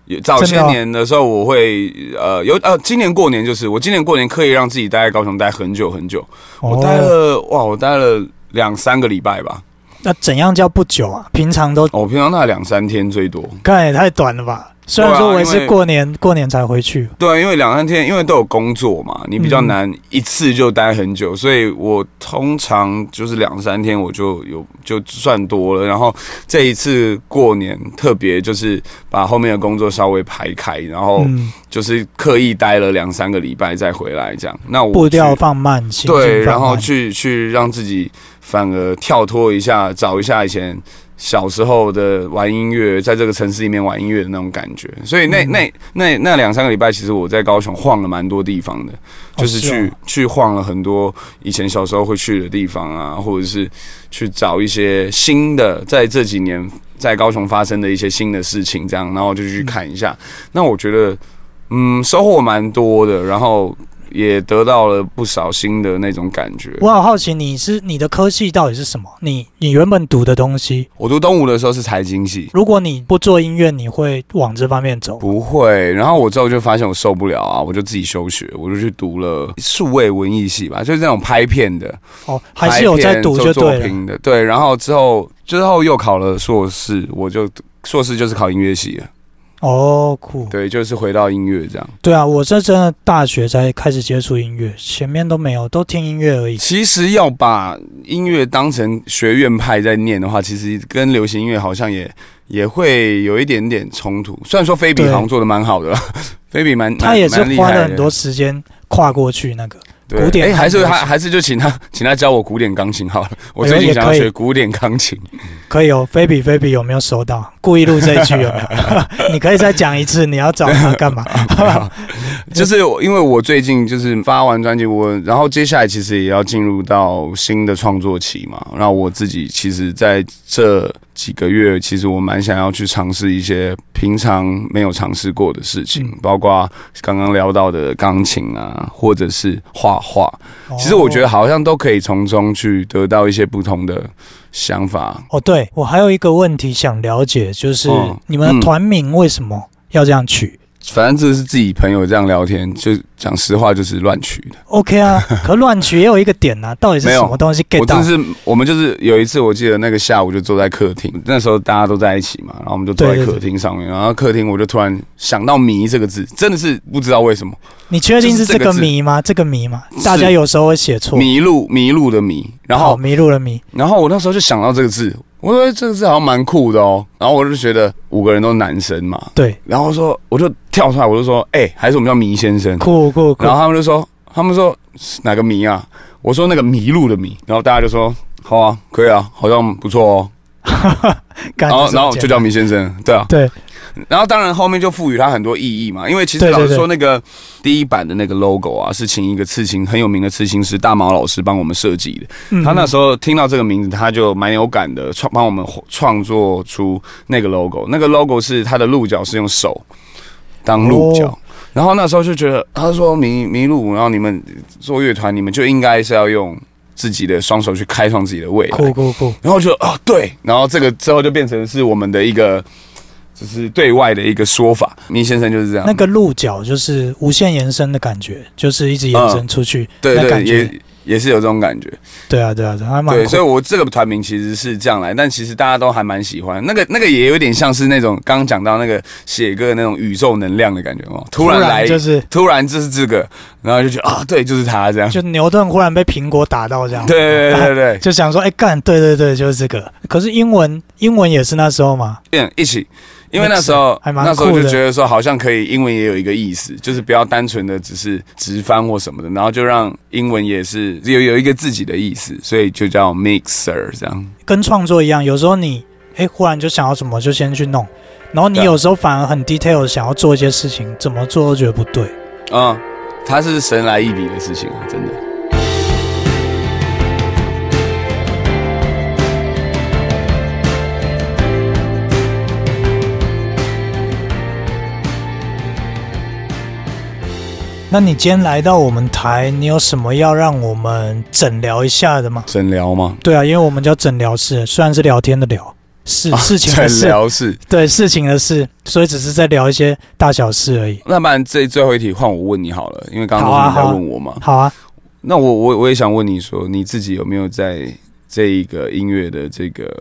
有早些年的时候，我会呃有呃，今年过年就是我今年过年刻意让自己待在高雄待很久很久，我待哦，了哇，我待了两三个礼拜吧。那怎样叫不久啊？平常都哦平常大概两三天最多。看也太短了吧？虽然说我也是过年过年才回去，对，因为两三天，因为都有工作嘛，你比较难一次就待很久，所以我通常就是两三天我就有就算多了。然后这一次过年特别就是把后面的工作稍微排开，然后嗯，就是刻意待了两三个礼拜再回来这样。那我步调放慢，心情对，然后去去让自己反而跳脱一下，找一下以前小时候的玩音乐，在这个城市里面玩音乐的那种感觉。所以那、嗯那那那两三个礼拜，其实我在高雄晃了蛮多地方的，就是是去、哦去晃了很多以前小时候会去的地方啊，或者是去找一些新的，在这几年在高雄发生的一些新的事情，这样，然后就去看一下。那我觉得，嗯，收获蛮多的，然后也得到了不少新的那种感觉。我好好奇，你是你的科系到底是什么？你你原本读的东西，我读东吴的时候是财经系，如果你不做音乐，你会往这方面走？不会。然后我之后就发现我受不了啊，我就自己休学，我就去读了数位文艺系吧，就是那种拍片的，哦，还是有在读就对的。对，然后之后之后又考了硕士，我就硕士就是考音乐系了。哦，酷。对，就是回到音乐这样。对啊，我是真的大学才开始接触音乐，前面都没有，都听音乐而已。其实要把音乐当成学院派在念的话，其实跟流行音乐好像也也会有一点点冲突。虽然说菲比好像做的蛮好的啦，菲比蛮他也是花了很多时间跨过去那个。对古典哎，还是还还是就请他 请他教我古典钢琴好了。我最近想要学古典钢琴。可以哦，菲比菲比有没有收到？故意录这一句有没有？你可以再讲一次，你要找他干嘛？就是因为我最近就是发完专辑，我然后接下来其实也要进入到新的创作期嘛。然后我自己其实在这几个月，其实我蛮想要去尝试一些平常没有尝试过的事情，嗯包括刚刚聊到的钢琴啊，或者是画画。其实我觉得得好像都可以从中去得到一些不同的想法。哦，对我还有一个问题想了解，就是嗯你们的团名为什么要这样取反正这是自己朋友这样聊天，就讲实话就是乱取的。？OK 啊，可乱取也有一个点呐、到底是什么东西 get 到我真？是，我们就是有一次，我记得那个下午就坐在客厅，那时候大家都在一起嘛，然后我们就坐在客厅上面，然后客厅我就突然想到“迷”这个字，真的是不知道为什么，你确定是这个就是这个字谜吗？这个迷吗？大家有时候会写错。迷路迷路的迷，然好后迷路的迷，然后我那时候就想到这个字，我说这个字好像蛮酷的哦，然后我就觉得五个人都男生嘛，对，然后说我就跳出来，我就说，哎、还是我们叫迷先生，酷酷酷然。后他们就说，他们说哪个迷啊？我说那个迷路的迷，然后大家就说好啊，可以啊，好像不错哦。干然后然后就叫迷先生，对啊。对，然后当然后面就赋予它很多意义嘛，因为其实老实说那个第一版的那个 logo 啊，是请一个刺青很有名的刺青师大毛老师帮我们设计的。嗯他那时候听到这个名字，他就蛮有感的，创帮我们创作出那个 logo。那个 logo 是他的鹿角是用手当鹿角。哦然后那时候就觉得，他说迷迷路，然后你们做乐团，你们就应该是要用自己的双手去开创自己的未来。酷酷酷，然后就啊对，然后这个之后就变成是我们的一个，就是对外的一个说法。倪先生就是这样，那个鹿角就是无限延伸的感觉，就是一直延伸出去，对感觉也也是有这种感觉。对啊对啊，还蛮对，所以我这个团名其实是这样来，但其实大家都还蛮喜欢。那个那个也有点像是那种刚刚讲到那个写歌的那种宇宙能量的感觉哦，突然来，就是突然就是这个，然后就觉得啊，对，就是他这样。就牛顿忽然被苹果打到这样，对对对对对，就想说哎干，对对对，就是这个。可是英文英文也是那时候嘛，嗯一起。因为那时候，还蛮那时候就觉得说，好像可以，英文也有一个意思，就是不要单纯的只是直翻或什么的，然后就让英文也是有有一个自己的意思，所以就叫 mixer 这样。跟创作一样，有时候你哎忽然就想要什么就先去弄，然后你有时候反而很 detail 想要做一些事情，怎么做都觉得不对。嗯，它是神来一笔的事情啊，真的。那你今天来到我们台，你有什么要让我们诊疗一下的吗？诊疗吗？对啊，因为我们叫诊疗室，虽然是聊天的聊，是事情的诊事，疗室。对事情的事，所以只是在聊一些大小事而已。那不然这最后一题换我问你好了，因为刚刚都是你在问我嘛。好啊，那我我我也想问你说，你自己有没有在这一个音乐的这个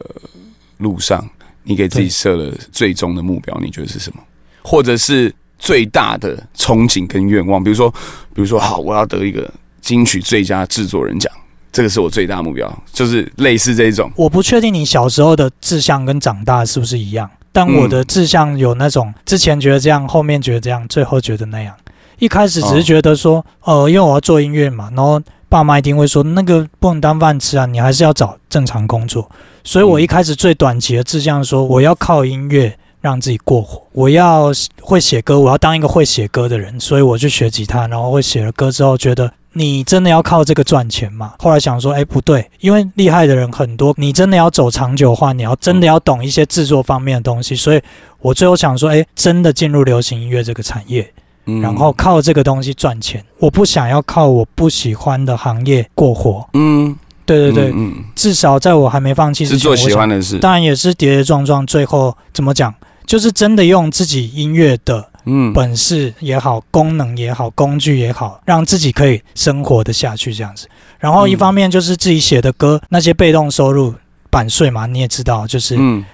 路上，你给自己设了最终的目标？你觉得是什么？或者是最大的憧憬跟愿望。比如说，比如说，好，我要得一个金曲最佳制作人奖，这个是我最大目标，就是类似这种。我不确定你小时候的志向跟长大是不是一样，但我的志向有那种之前觉得这样，后面觉得这样，最后觉得那样。一开始只是觉得说，呃，因为我要做音乐嘛，然后爸妈一定会说那个不能当饭吃啊，你还是要找正常工作。所以我一开始最短期的志向说，我要靠音乐让自己过火，我要会写歌，我要当一个会写歌的人。所以我去学吉他，然后会写了歌之后，觉得你真的要靠这个赚钱吗？后来想说，哎，不对，因为厉害的人很多，你真的要走长久的话，你要真的要懂一些制作方面的东西。所以我最后想说，哎，真的进入流行音乐这个产业。嗯然后靠这个东西赚钱，我不想要靠我不喜欢的行业过活。嗯，对对对，嗯，至少在我还没放弃之前，是做喜欢的事。当然也是跌跌撞撞，最后怎么讲，就是真的用自己音乐的嗯，本事也好，功能也好，工具也好，让自己可以生活的下去这样子。然后一嗯方面就是自己写的歌，那些被动收入版税嘛，你也知道，就是嗯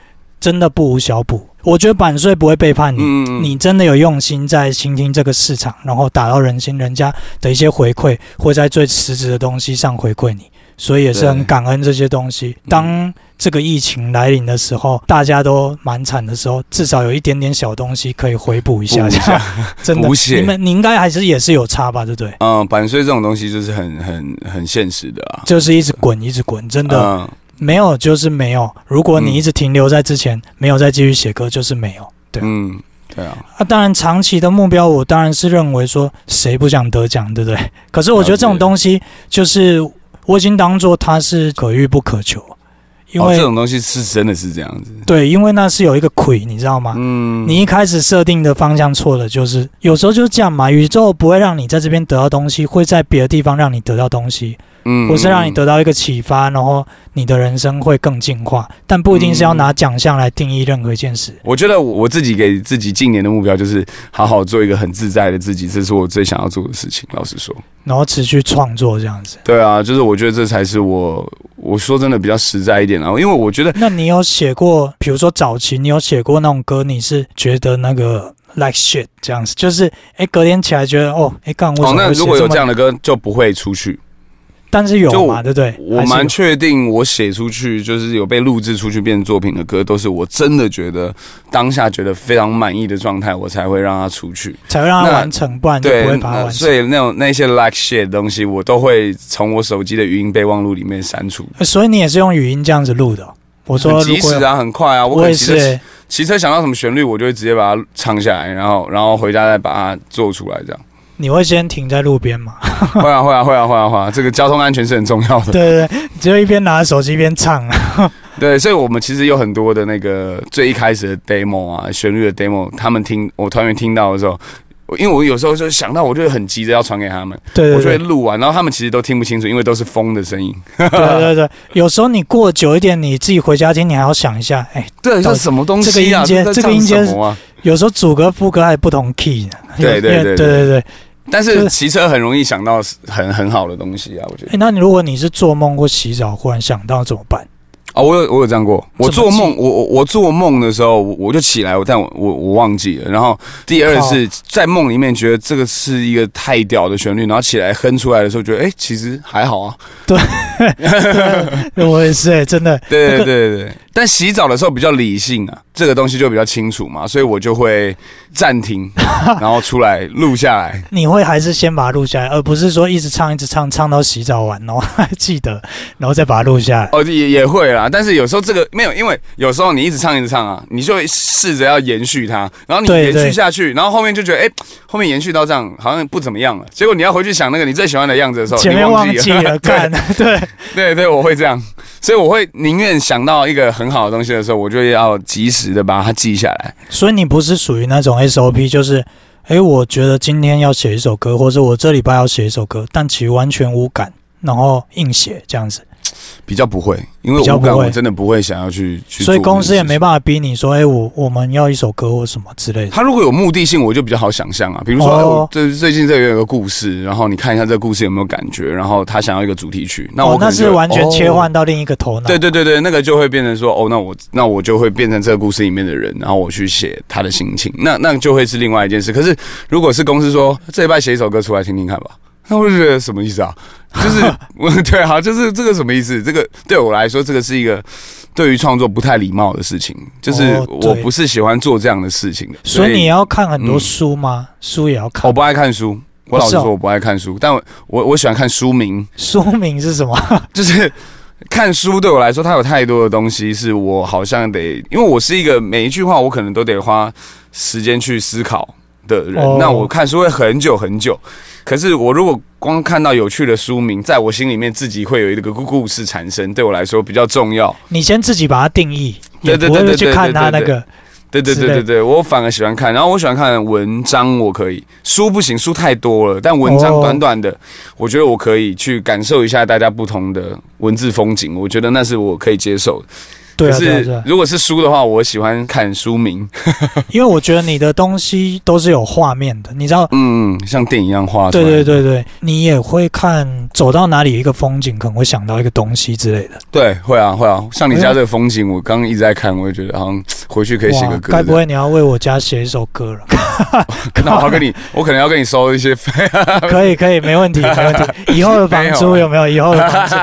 真的不无小补。我觉得版税不会背叛你，嗯你真的有用心在倾听这个市场，然后打到人心，人家的一些回馈会在最实质的东西上回馈你，所以也是很感恩这些东西。当这个疫情来临的时候，大家都蛮惨的时候，至少有一点点小东西可以回补一下，一这样 真的你们你应该还是也是有差吧，对不对？嗯，版税这种东西就是很很很现实的啊。就是一直滚，一直滚，真的嗯，没有就是没有。如果你一直停留在之前，没有再继续写歌，就是没有。对嗯，对啊，啊，当然，长期的目标，我当然是认为说，谁不想得奖，对不对？可是我觉得这种东西，就是我已经当做它是可遇不可求，因哦，为、这种东西是真的是这样子。对，因为那是有一个亏，你知道吗？嗯，你一开始设定的方向错了，就是有时候就是这样嘛。宇宙不会让你在这边得到东西，会在别的地方让你得到东西，嗯或是让你得到一个启发，然后你的人生会更进化。但不一定是要拿奖项来定义任何一件事。我觉得我我自己给自己近年的目标就是好好做一个很自在的自己，这是我最想要做的事情。老实说，然后持续创作这样子。对啊，就是我觉得这才是我我说真的比较实在一点啊，因为我觉得那你有写过，比如说早期你有写过那种歌，你是觉得那个 like shit 这样子，就是哎、隔天起来觉得哦，哎、干为什哦，那如果有这样的歌就不会出去。但是有就嘛，对不对？我蛮确定，我写出去就是有被录制出去变成作品的歌，都是我真的觉得当下觉得非常满意的状态，我才会让它出去。才会让它完成，不然就对不会，把它完成。所以那种那些 like shit 的东西，我都会从我手机的语音备忘录里面删除。呃所以你也是用语音这样子录的哦、我说很如果有及时啊，很快啊，我我也是、欸，骑车想到什么旋律，我就会直接把它唱下来，然后然后回家再把它做出来，这样。你会先停在路边吗？会啊会啊会啊会啊会啊，这个交通安全是很重要的。对 对对，只有一边拿着手机一边唱啊。对，所以我们其实有很多的那个最一开始的 demo 啊，旋律的 demo，他们听我团员听到的时候，因为我有时候就想到，我就很急着要传给他们，我就会对对对录完，然后他们其实都听不清楚，因为都是风的声音。对对对，有时候你过久一点，你自己回家听，你还要想一下，哎、对，这是什么东西啊？这个音阶在这个音阶？有时候主歌副歌还不同 key 呢。对对对对对对。但是是骑车很容易想到很很好的东西啊，我觉得哎、。那你如果你是做梦或洗澡忽然想到怎么办？哦，我有我有这样过。我做梦，我我我做梦的时候，我我就起来，但我我我忘记了。然后第二是在梦里面觉得这个是一个太屌的旋律，然后起来哼出来的时候，觉得哎、其实还好啊。对 我也是、哎，真的。对 对对。但洗澡的时候比较理性啊，这个东西就比较清楚嘛，所以我就会暂停，然后出来录下来。你会还是先把它录下来，而不是说一直唱一直唱，唱到洗澡完，然后 还记得，然后再把它录下来。哦，也也会啦，但是有时候这个没有，因为有时候你一直唱一直唱啊，你就会试着要延续它，然后你延续对对下去，然后后面就觉得，哎、后面延续到这样好像不怎么样了。结果你要回去想那个你最喜欢的样子的时候，前面你忘记了，干对，对对，我会这样，所以我会宁愿想到一个很好的东西的时候，我就要及时的把它记下来。所以你不是属于那种 SOP，就是，哎，我觉得今天要写一首歌，或者我这礼拜要写一首歌，但其实完全无感，然后硬写这样子。比较不会，因为比较不会无感我真的不会想要去去。所以公司也没办法逼你说，哎、我我们要一首歌或什么之类的。他如果有目的性，我就比较好想象啊。比如说，哦哎我最最近这个有个故事，然后你看一下这个故事有没有感觉，然后他想要一个主题曲，那我哦，那是完全切。哦换到另一个头脑。对对对对，那个就会变成说，哦，那我那我就会变成这个故事里面的人，然后我去写他的心情，那那就会是另外一件事。可是如果是公司说这一拜写一首歌出来听听看吧，那我就觉得什么意思啊？就是 我对啊，就是这个什么意思？这个对我来说，这个是一个对于创作不太礼貌的事情，就是哦对我不是喜欢做这样的事情的。所以你要看很多嗯书吗？书也要看我。不爱看书，我老实是哦说我不爱看书，但我我我喜欢看书名，书名是什么？就是看书对我来说，它有太多的东西是我好像得，因为我是一个每一句话我可能都得花时间去思考的人，哦那我看书会很久很久。可是我如果光看到有趣的书名，在我心里面自己会有一个故故事产生，对我来说比较重要。你先自己把它定义，对对对对对去看它那个。对对对对对，我反而喜欢看，然后我喜欢看文章，我可以书不行，书太多了，但文章哦短短的，我觉得我可以去感受一下大家不同的文字风景，我觉得那是我可以接受的。对。是如果是书的话，我喜欢看书名，因为我觉得你的东西都是有画面的，你知道。嗯嗯，像电影一样画出来。对对对对，你也会看走到哪里一个风景，可能会想到一个东西之类的。对，会啊会啊，像你家这个风景，我刚刚一直在看，我就觉得好像回去可以写个歌。该不会你要为我家写一首歌了？那我要跟你，我可能要跟你收一些费。可以可以，没问题没问题。以后的房租有有没有？以后的房租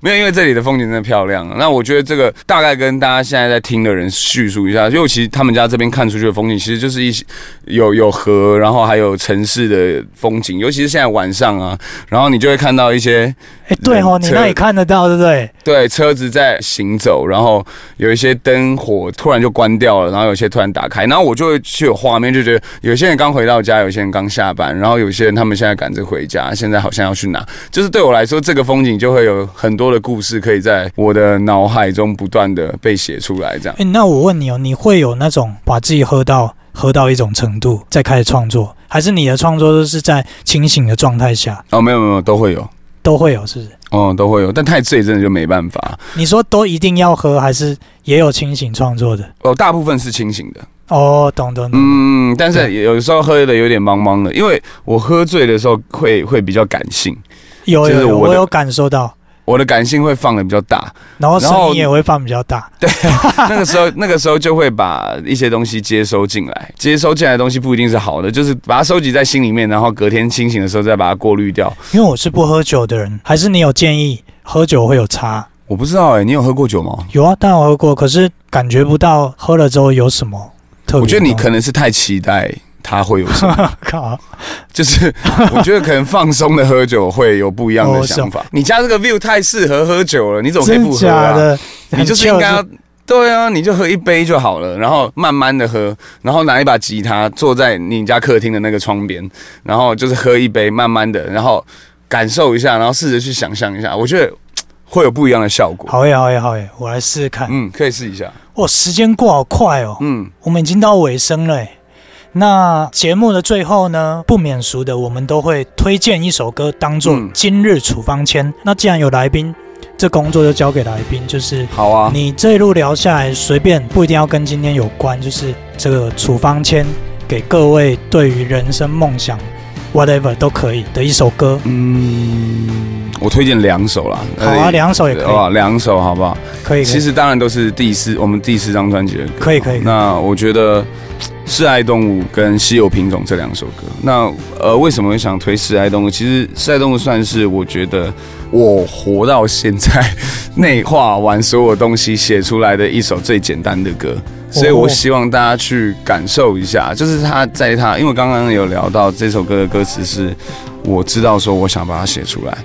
没有，因为这里的风景真的漂亮。那我觉得这个大概跟大家现在在听的人叙述一下，因为其实他们家这边看出去的风景，其实就是一些有有河，然后还有城市的风景，尤其是现在晚上啊，然后你就会看到一些哎，对哦，你那里看得到，对不对？对车子在行走，然后有一些灯火突然就关掉了，然后有些突然打开，然后我就会去有画面，就觉得有些人刚回到家，有些人刚下班，然后有些人他们现在赶着回家，现在好像要去哪，就是对我来说，这个风景就会有很多的故事可以在我的脑海中不断的被写出来，这样。哎，那我问你哦，你会有那种把自己喝到喝到一种程度再开始创作，还是你的创作都是在清醒的状态下哦，没有没有，都会有，都会有？是不是？哦，都会有，但太醉真的就没办法。你说都一定要喝，还是也有清醒创作的？哦，大部分是清醒的，哦，懂懂懂。嗯，但是有时候喝的有点茫茫的，因为我喝醉的时候会会比较感性，有有我有感受到，我的感性会放的比较大，然后声音也会放比较大。对那个时候，那个时候就会把一些东西接收进来，接收进来的东西不一定是好的，就是把它收集在心里面，然后隔天清醒的时候再把它过滤掉。因为我是不喝酒的人，还是你有建议喝酒会有差？我不知道哎、你有喝过酒吗？有啊，当然我喝过，可是感觉不到喝了之后有什么特别。我觉得你可能是太期待它会有什么，靠，就是我觉得可能放松的喝酒会有不一样的想法。你家这个 view 太适合喝酒了，你怎么可以真不喝啊？假的？你就是应该要。对啊，你就喝一杯就好了，然后慢慢的喝，然后拿一把吉他坐在你家客厅的那个窗边，然后就是喝一杯，慢慢的，然后感受一下，然后试着去想象一下，我觉得会有不一样的效果。好耶，好耶，好耶！我来试试看。嗯，可以试一下。哇，时间过好快哦，嗯，我们已经到尾声了耶。那节目的最后呢，不免俗的，我们都会推荐一首歌当做嗯今日处方签。那既然有来宾，这工作就交给来宾，就是好啊。你这一路聊下来，随便不一定要跟今天有关，就是这个处方签给各位对于人生梦想 whatever 都可以的一首歌。嗯，我推荐两首啦。好啊，呃两首也可以，两首好不好？可以，其实当然都是第四，我们第四张专辑的歌。可以可以那我觉得《示爱动物》跟《稀有品种》这两首歌，那呃，为什么会想推《示爱动物》？其实《示爱动物》算是我觉得我活到现在内化完所有东西写出来的一首最简单的歌。所以我希望大家去感受一下，就是他在他，因为刚刚有聊到这首歌的歌词是，我知道说我想把它写出来，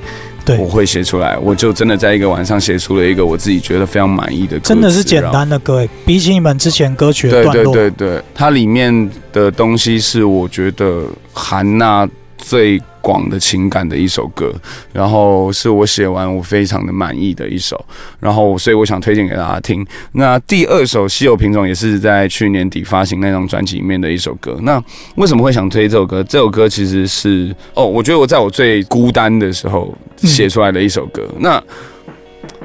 对。我，会写出来，我就真的在一个晚上写出了一个我自己觉得非常满意的歌，真的是简单的歌诶，比起你们之前歌曲的对对段落，对对，它里面的东西是我觉得韩娜最广的情感的一首歌，然后是我写完我非常的满意的一首，然后所以我想推荐给大家听。那第二首《稀有品种》也是在去年底发行那张专辑里面的一首歌。那为什么会想推这首歌？这首歌其实是哦，我觉得我在我最孤单的时候写出来的一首歌。那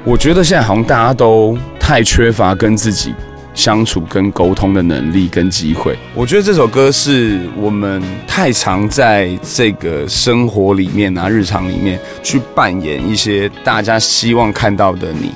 我觉得现在好像大家都太缺乏跟自己相处跟沟通的能力跟机会。我觉得这首歌是我们太常在这个生活里面啊、日常里面去扮演一些大家希望看到的你。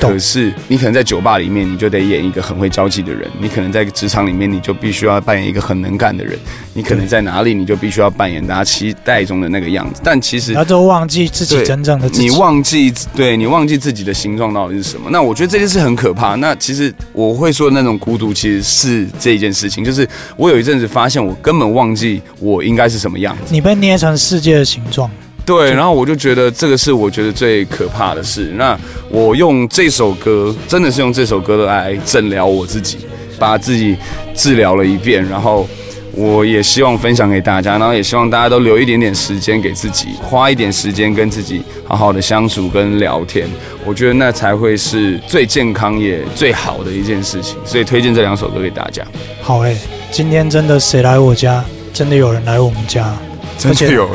懂可是你可能在酒吧里面，你就得演一个很会交际的人；你可能在职场里面，你就必须要扮演一个很能干的人；你可能在哪里，你就必须要扮演大家期待中的那个样子。但其实他都忘记自己真正的自己。你忘记对你忘记自己的形状到底是什么？那我觉得这件事很可怕。那其实我会说的那种孤独，其实是这一件事情，就是我有一阵子发现我根本忘记我应该是什么样子。你被捏成世界的形状，对，然后我就觉得这个是我觉得最可怕的事。那我用这首歌，真的是用这首歌来诊疗我自己，把自己治疗了一遍，然后。我也希望分享给大家，然后也希望大家都留一点点时间给自己，花一点时间跟自己好好的相处跟聊天。我觉得那才会是最健康也最好的一件事情。所以推荐这两首歌给大家。好诶、今天真的谁来我家？真的有人来我们家，真的有。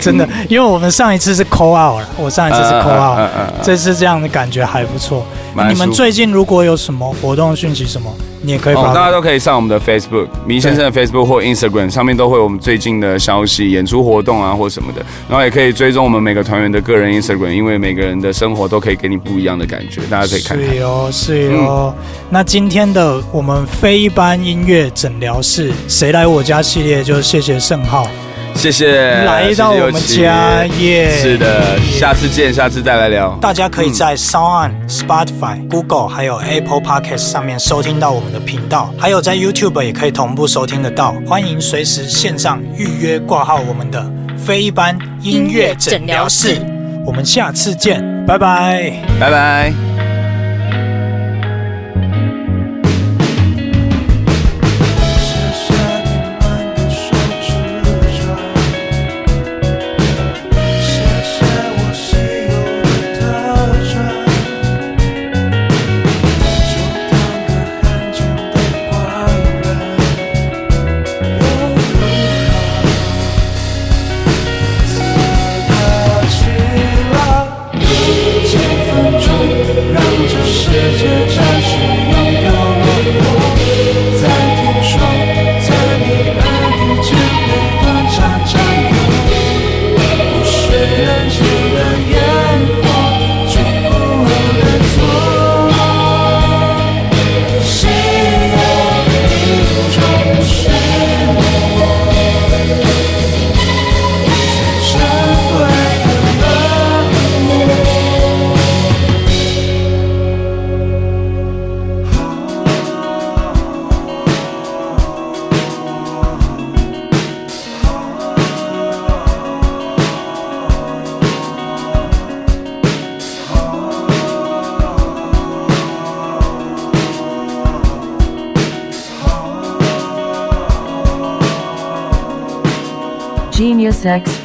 真的，因为我们上一次是 call out 了，我上一次是 call 嗯 out，、这次这样的感觉还不错。你们最近如果有什么活动讯息什么，你也可以大家都可以上我们的 Facebook，明先生的 Facebook 或 Instagram 上面都会有我们最近的消息、演出活动啊或什么的，然后也可以追踪我们每个团员的个人 Instagram，因为每个人的生活都可以给你不一样的感觉，大家可以看看。是哦，是哦。那今天的我们非一般音乐诊疗室，谁来我家系列，就谢谢盛浩谢谢，来到我们家耶。是的，下次见，下次再来聊。大家可以在 Sound Spotify、Google 还有 Apple Podcast 上面收听到我们的频道，还有在 YouTube 也可以同步收听得到。欢迎随时线上预约挂号我们的非一般音乐诊疗室。我们下次见，拜拜。拜拜。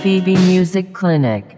Phoebe Music Clinic